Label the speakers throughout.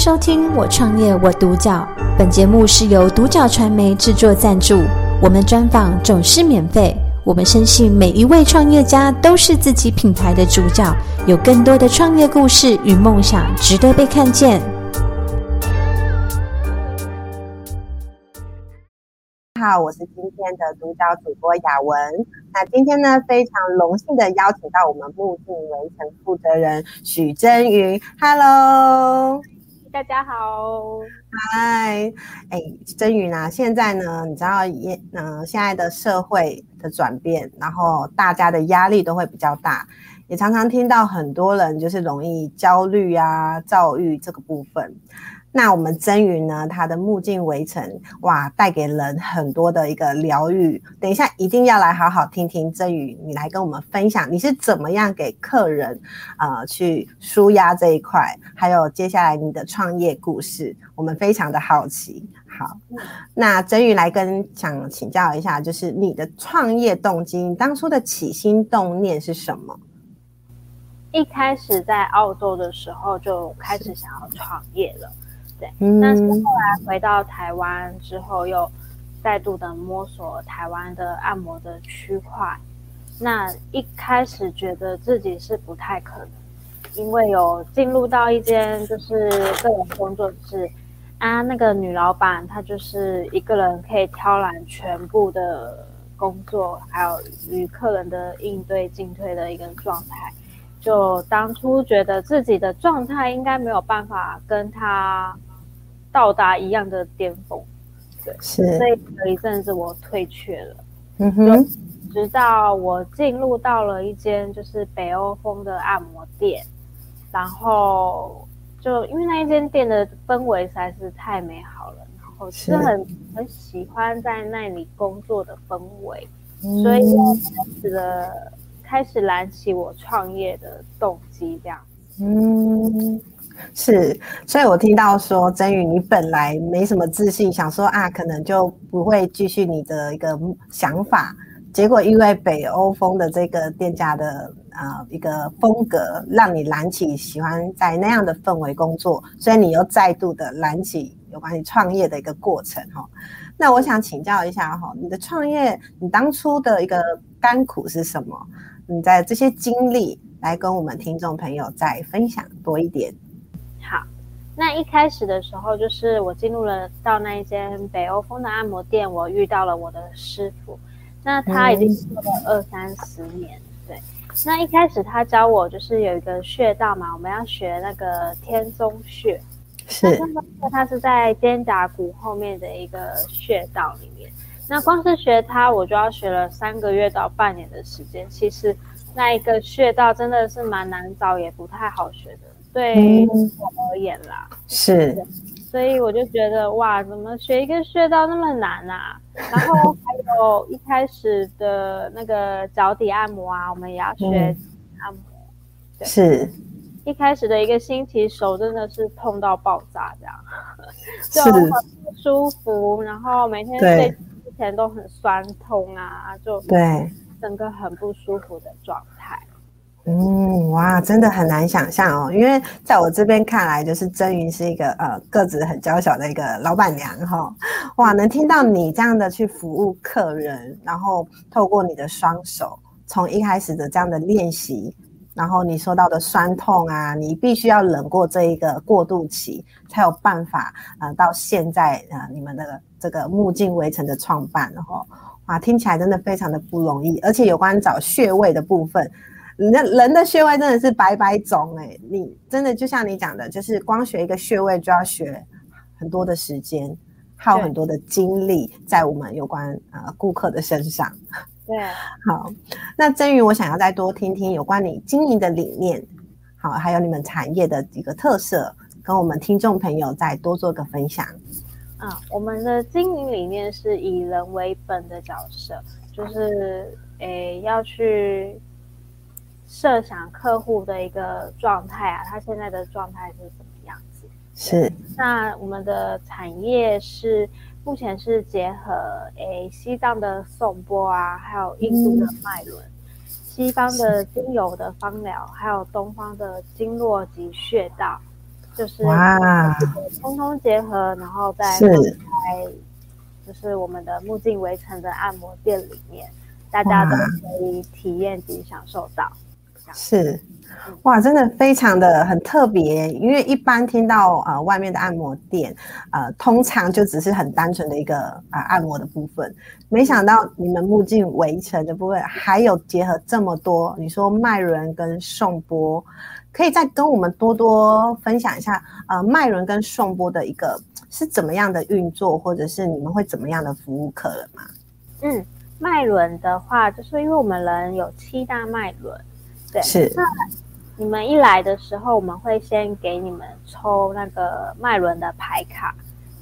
Speaker 1: 收听《我创业我独角》，本节目是由独角传媒制作赞助，我们专访总是免费。我们深信每一位创业家都是自己品牌的主角，有更多的创业故事与梦想值得被看见。
Speaker 2: 好，我是今天的独角主播雅文。那今天呢，非常荣幸的邀请到我们目镜围城负责人许真云。Hello，
Speaker 3: 大家好。
Speaker 2: 嗨，哎，真宇呢，现在呢，你知道也，嗯、呃，现在的社会的转变，然后大家的压力都会比较大，也常常听到很多人就是容易焦虑啊、躁郁这个部分。那我们真云呢，他的目镜围城，哇，带给人很多的一个疗愈。等一下一定要来好好听听真云，你来跟我们分享你是怎么样给客人呃去舒压这一块，还有接下来你的创业故事，我们非常的好奇。好，那真云来跟想请教一下，就是你的创业动机，当初的起心动念是什么？
Speaker 3: 一开始在澳洲的时候就开始想要创业了。对，但是后来回到台湾之后，又再度的摸索台湾的按摩的区块。那一开始觉得自己是不太可能，因为有进入到一间就是个人工作室啊，那个女老板她就是一个人可以挑揽全部的工作，还有与客人的应对进退的一个状态。就当初觉得自己的状态应该没有办法跟她。到达一样的巅峰，对，是，所以有一阵子我退却了，嗯哼，直到我进入到了一间就是北欧风的按摩店，然后就因为那一间店的氛围实在是太美好了，然后是很是很喜欢在那里工作的氛围，嗯、所以开始了开始燃起我创业的动机，这样，嗯。
Speaker 2: 是，所以我听到说真宇，你本来没什么自信，想说啊，可能就不会继续你的一个想法。结果因为北欧风的这个店家的呃一个风格，让你燃起喜欢在那样的氛围工作，所以你又再度的燃起有关于创业的一个过程哈。那我想请教一下哈，你的创业，你当初的一个甘苦是什么？你在这些经历来跟我们听众朋友再分享多一点。
Speaker 3: 好，那一开始的时候，就是我进入了到那一间北欧风的按摩店，我遇到了我的师傅。那他已经做了二三十年，嗯，对。那一开始他教我就是有一个穴道嘛，我们要学那个天宗穴。是。天宗穴它是在肩胛骨后面的一个穴道里面。那光是学它，我就要学了三个月到半年的时间。其实那一个穴道真的是蛮难找，也不太好学的。对我而言啦，嗯、是，所以我就觉得哇，怎么学一个穴道那么难啊？然后 还有一开始的那个脚底按摩啊，我们也要学按摩，嗯、是一开始的一个星期，手真的是痛到爆炸，这样，就很不舒服，然后每天睡之前都很酸痛啊，就对，整个很不舒服的状态。
Speaker 2: 嗯，哇，真的很难想象哦，因为在我这边看来，就是真云是一个呃个子很娇小的一个老板娘哈、哇，能听到你这样的去服务客人，然后透过你的双手，从一开始的这样的练习，然后你说到的酸痛啊，你必须要忍过这一个过渡期，才有办法呃到现在呃你们的这个目镜围城的创办，然后哇，听起来真的非常的不容易，而且有关找穴位的部分。那人的穴位真的是百百种哎，你真的就像你讲的，就是光学一个穴位就要学很多的时间，耗很多的精力在我们有关呃顾客的身上。
Speaker 3: 对，
Speaker 2: 好，那真云，我想要再多听听有关你经营的理念，好，还有你们产业的一个特色，跟我们听众朋友再多做个分享。
Speaker 3: 啊，我们的经营理念是以人为本的角色，就是诶要去。设想客户的一个状态啊，他现在的状态是什么样子？是。那我们的产业是目前是结合诶西藏的颂钵啊，还有印度的脉轮、嗯，西方的精油的芳疗，还有东方的经络及穴道，就是哇，通通结合，然后再在就是我们的目镜围城的按摩店里面，大家都可以体验及享受到。
Speaker 2: 是，哇，真的非常的很特别，因为一般听到呃外面的按摩店，呃，通常就只是很单纯的一个啊、呃、按摩的部分，没想到你们目镜围城的部分还有结合这么多，你说脉轮跟颂钵，可以再跟我们多多分享一下，呃，脉轮跟颂钵的一个是怎么样的运作，或者是你们会怎么样的服务客人吗？
Speaker 3: 嗯，脉轮的话，就是因为我们人有七大脉轮。对，是。那你们一来的时候，我们会先给你们抽那个脉轮的牌卡，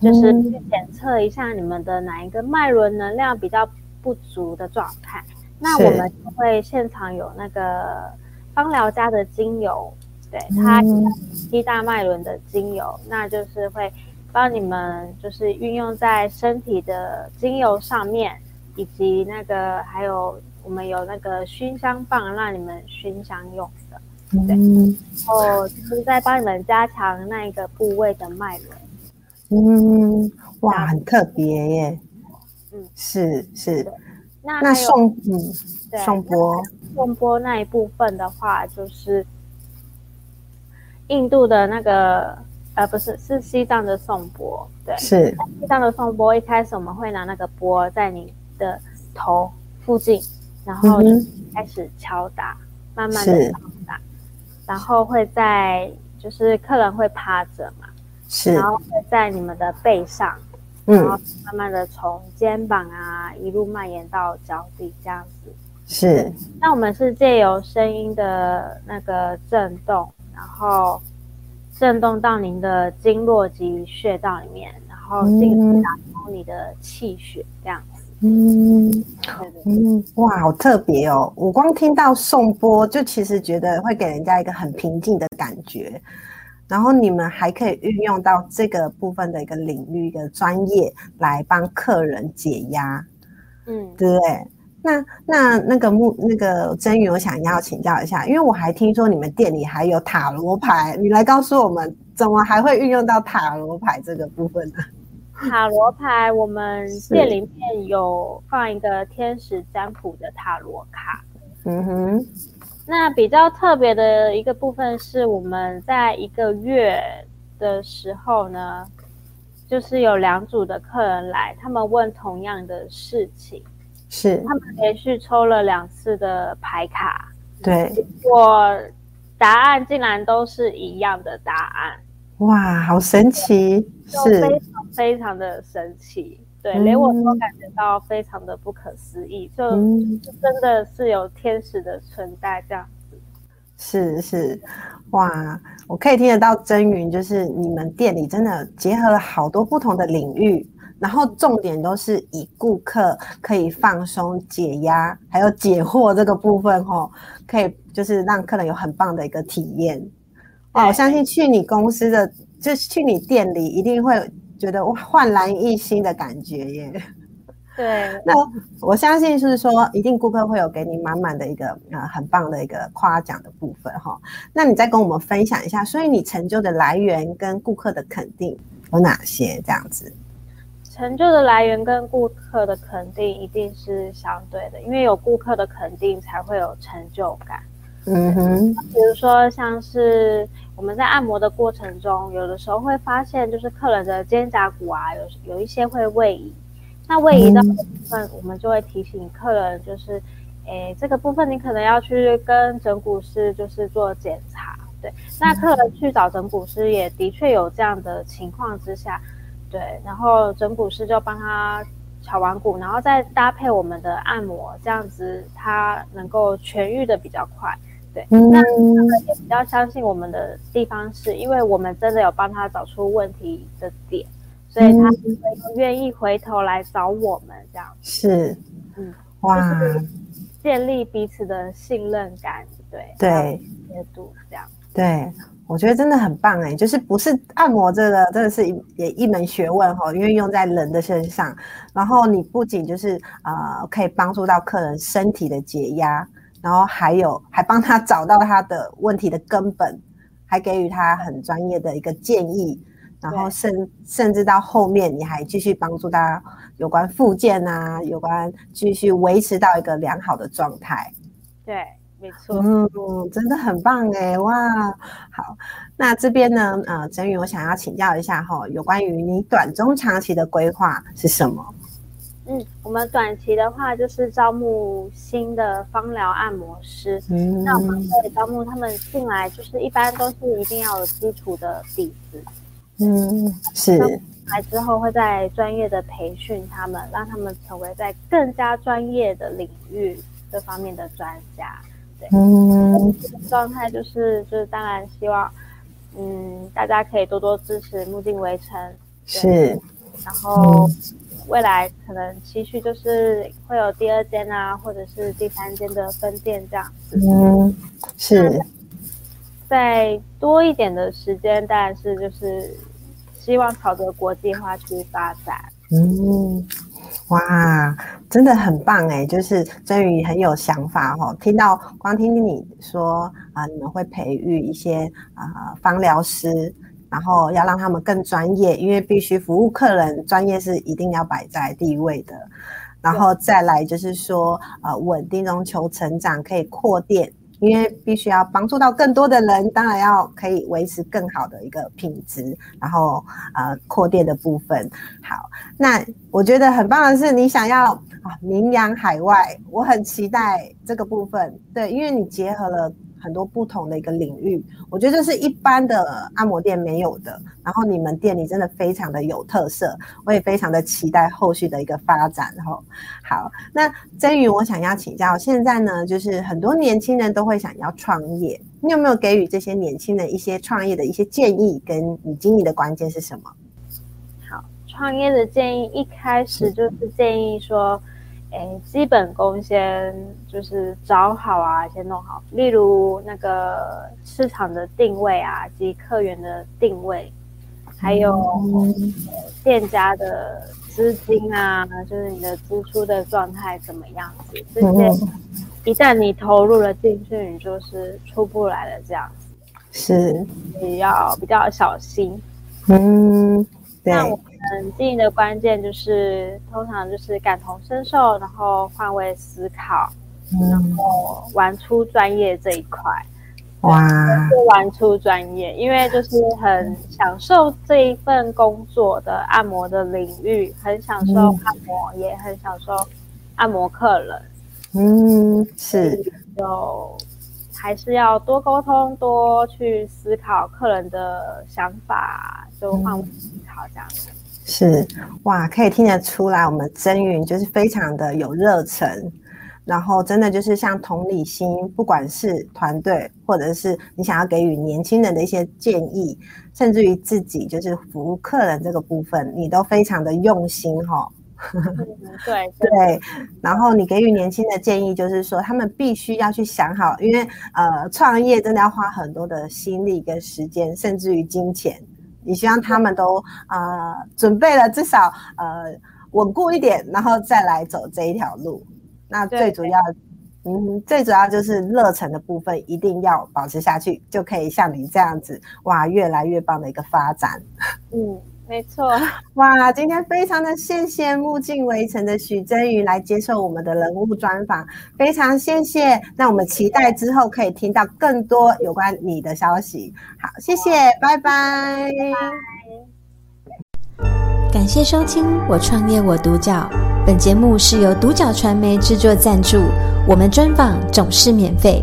Speaker 3: 嗯、就是去检测一下你们的哪一个脉轮能量比较不足的状态。那我们就会现场有那个芳疗家的精油，对，它七大脉轮的精油，嗯、那就是会帮你们就是运用在身体的精油上面，以及那个还有。我们有那个熏香棒，让你们熏香用的，对，嗯、然后就是在帮你们加强那一个部位的脉轮。
Speaker 2: 嗯，哇，很特别耶。嗯，是是。
Speaker 3: 那那
Speaker 2: 颂嗯，颂钵
Speaker 3: 颂钵那一部分的话，就是印度的那个呃，不是，是西藏的颂钵。对，
Speaker 2: 是
Speaker 3: 西藏的颂钵。一开始我们会拿那个钵在你的头附近。然后开始敲打，嗯、慢慢的敲打，然后会在就是客人会趴着嘛，是，然后会在你们的背上，嗯，然后慢慢的从肩膀啊一路蔓延到脚底这样子，
Speaker 2: 是。
Speaker 3: 那我们是借由声音的那个震动，然后震动到您的经络及穴道里面，然后进而打通你的气血这样。子。
Speaker 2: 嗯，嗯，哇，好特别哦！我光听到颂钵，就其实觉得会给人家一个很平静的感觉。然后你们还可以运用到这个部分的一个领域、一个专业来帮客人解压，嗯，对不对？那那那个木那个真云，我想要请教一下，因为我还听说你们店里还有塔罗牌，你来告诉我们，怎么还会运用到塔罗牌这个部分呢？
Speaker 3: 塔罗牌，我们店里面有放一个天使占卜的塔罗卡。嗯哼，那比较特别的一个部分是，我们在一个月的时候呢，就是有两组的客人来，他们问同样的事情，是他们连续抽了两次的牌卡，
Speaker 2: 对，
Speaker 3: 结果答案竟然都是一样的答案。
Speaker 2: 哇，好神奇！是
Speaker 3: 非常非常的神奇，对，嗯、连我都感觉到非常的不可思议，就、嗯、就真的是有天使的存在这样子。
Speaker 2: 是是，哇，我可以听得到真云，就是你们店里真的结合了好多不同的领域，然后重点都是以顾客可以放松解压，还有解惑这个部分吼，可以就是让客人有很棒的一个体验。哦，我相信去你公司的，就是去你店里，一定会觉得哇，焕然一新的感觉耶。
Speaker 3: 对，
Speaker 2: 那我相信是说，一定顾客会有给你满满的一个呃很棒的一个夸奖的部分哈。那你再跟我们分享一下，所以你成就的来源跟顾客的肯定有哪些？这样子，
Speaker 3: 成就的来源跟顾客的肯定一定是相对的，因为有顾客的肯定，才会有成就感。嗯哼，比如说像是我们在按摩的过程中，有的时候会发现，就是客人的肩胛骨啊，有有一些会位移。那位移的部分，我们就会提醒客人，就是，诶，这个部分你可能要去跟整骨师就是做检查。对，那客人去找整骨师，也的确有这样的情况之下，对，然后整骨师就帮他敲完骨，然后再搭配我们的按摩，这样子他能够痊愈的比较快。对，那他们也比较相信我们的地方是，是因为我们真的有帮他找出问题的点，所以他愿意回头来找我们这样。
Speaker 2: 是，嗯，哇，
Speaker 3: 建立彼此的信任感，对
Speaker 2: 对，
Speaker 3: 接度这样。
Speaker 2: 对，我觉得真的很棒哎，就是不是按摩这个真的是一也一门学问哈，因为用在人的身上，然后你不仅就是呃可以帮助到客人身体的解压。然后还有，还帮他找到他的问题的根本，还给予他很专业的一个建议，然后甚甚至到后面你还继续帮助他有关复健啊，有关继续维持到一个良好的状态。
Speaker 3: 对。没错，
Speaker 2: 嗯，真的很棒哎，哇，好，那这边呢，呃，真宇，我想要请教一下哈，有关于你短中长期的规划是什么？
Speaker 3: 嗯，我们短期的话就是招募新的芳疗按摩师，嗯，那我们会招募他们进来，就是一般都是一定要有基础的底子，
Speaker 2: 嗯，是，
Speaker 3: 来之后会在专业的培训他们，让他们成为在更加专业的领域这方面的专家。对，嗯，状态就是就是，当然希望，嗯，大家可以多多支持目镜围城，
Speaker 2: 是，
Speaker 3: 然后未来可能期许就是会有第二间啊，或者是第三间的分店这样子，
Speaker 2: 嗯，是，
Speaker 3: 再多一点的时间，当然是就是希望朝着国际化去发展，
Speaker 2: 嗯。哇，真的很棒哎！就是真宇很有想法、哦。听到光听听你说啊、呃，你们会培育一些啊芳疗师，然后要让他们更专业，因为必须服务客人，专业是一定要摆在第一位的。然后再来就是说，呃，稳定中求成长，可以扩店。因为必须要帮助到更多的人，当然要可以维持更好的一个品质，然后呃扩店的部分。好，那我觉得很棒的是，你想要啊名扬海外，我很期待这个部分。对，因为你结合了。很多不同的一个领域，我觉得这是一般的按摩店没有的。然后你们店里真的非常的有特色，我也非常的期待后续的一个发展。吼，好，那曾宇，我想要请教，现在呢，就是很多年轻人都会想要创业，你有没有给予这些年轻人一些创业的一些建议？跟你经营的关键是什么？
Speaker 3: 好，创业的建议一开始就是建议说。诶，基本功先就是找好啊，先弄好。例如那个市场的定位啊，及客源的定位，还有店家的资金啊，就是你的支出的状态怎么样子。这些一旦你投入了进去，你就是出不来了。这样子
Speaker 2: 是，
Speaker 3: 你要比较小心。
Speaker 2: 嗯，对。
Speaker 3: 嗯，经营的关键就是通常就是感同身受，然后换位思考，嗯、然后玩出专业这一块。
Speaker 2: 哇，
Speaker 3: 玩出专业，因为就是很享受这一份工作的按摩的领域，很享受按摩，嗯、也很享受按摩客人。
Speaker 2: 嗯，是，
Speaker 3: 就还是要多沟通，多去思考客人的想法，就换位思考这样子。
Speaker 2: 是哇，可以听得出来，我们祯允就是非常的有热忱，然后真的就是像同理心，不管是团队或者是你想要给予年轻人的一些建议，甚至于自己就是服务客人这个部分，你都非常的用心哈、
Speaker 3: 对
Speaker 2: 对，然后你给予年轻的建议就是说，他们必须要去想好，因为呃，创业真的要花很多的心力跟时间，甚至于金钱。你希望他们都呃准备了至少呃稳固一点，然后再来走这一条路。那最主要，嗯，最主要就是热忱的部分一定要保持下去，就可以像你这样子，哇，越来越棒的一个发展。
Speaker 3: 嗯。没错，
Speaker 2: 哇！今天非常的谢谢目镜围城的许真瑜来接受我们的人物专访，非常谢谢。那我们期待之后可以听到更多有关你的消息。好，谢谢，拜拜。
Speaker 1: 感谢收听《我创业我独角》，本节目是由独角传媒制作赞助，我们专访总是免费。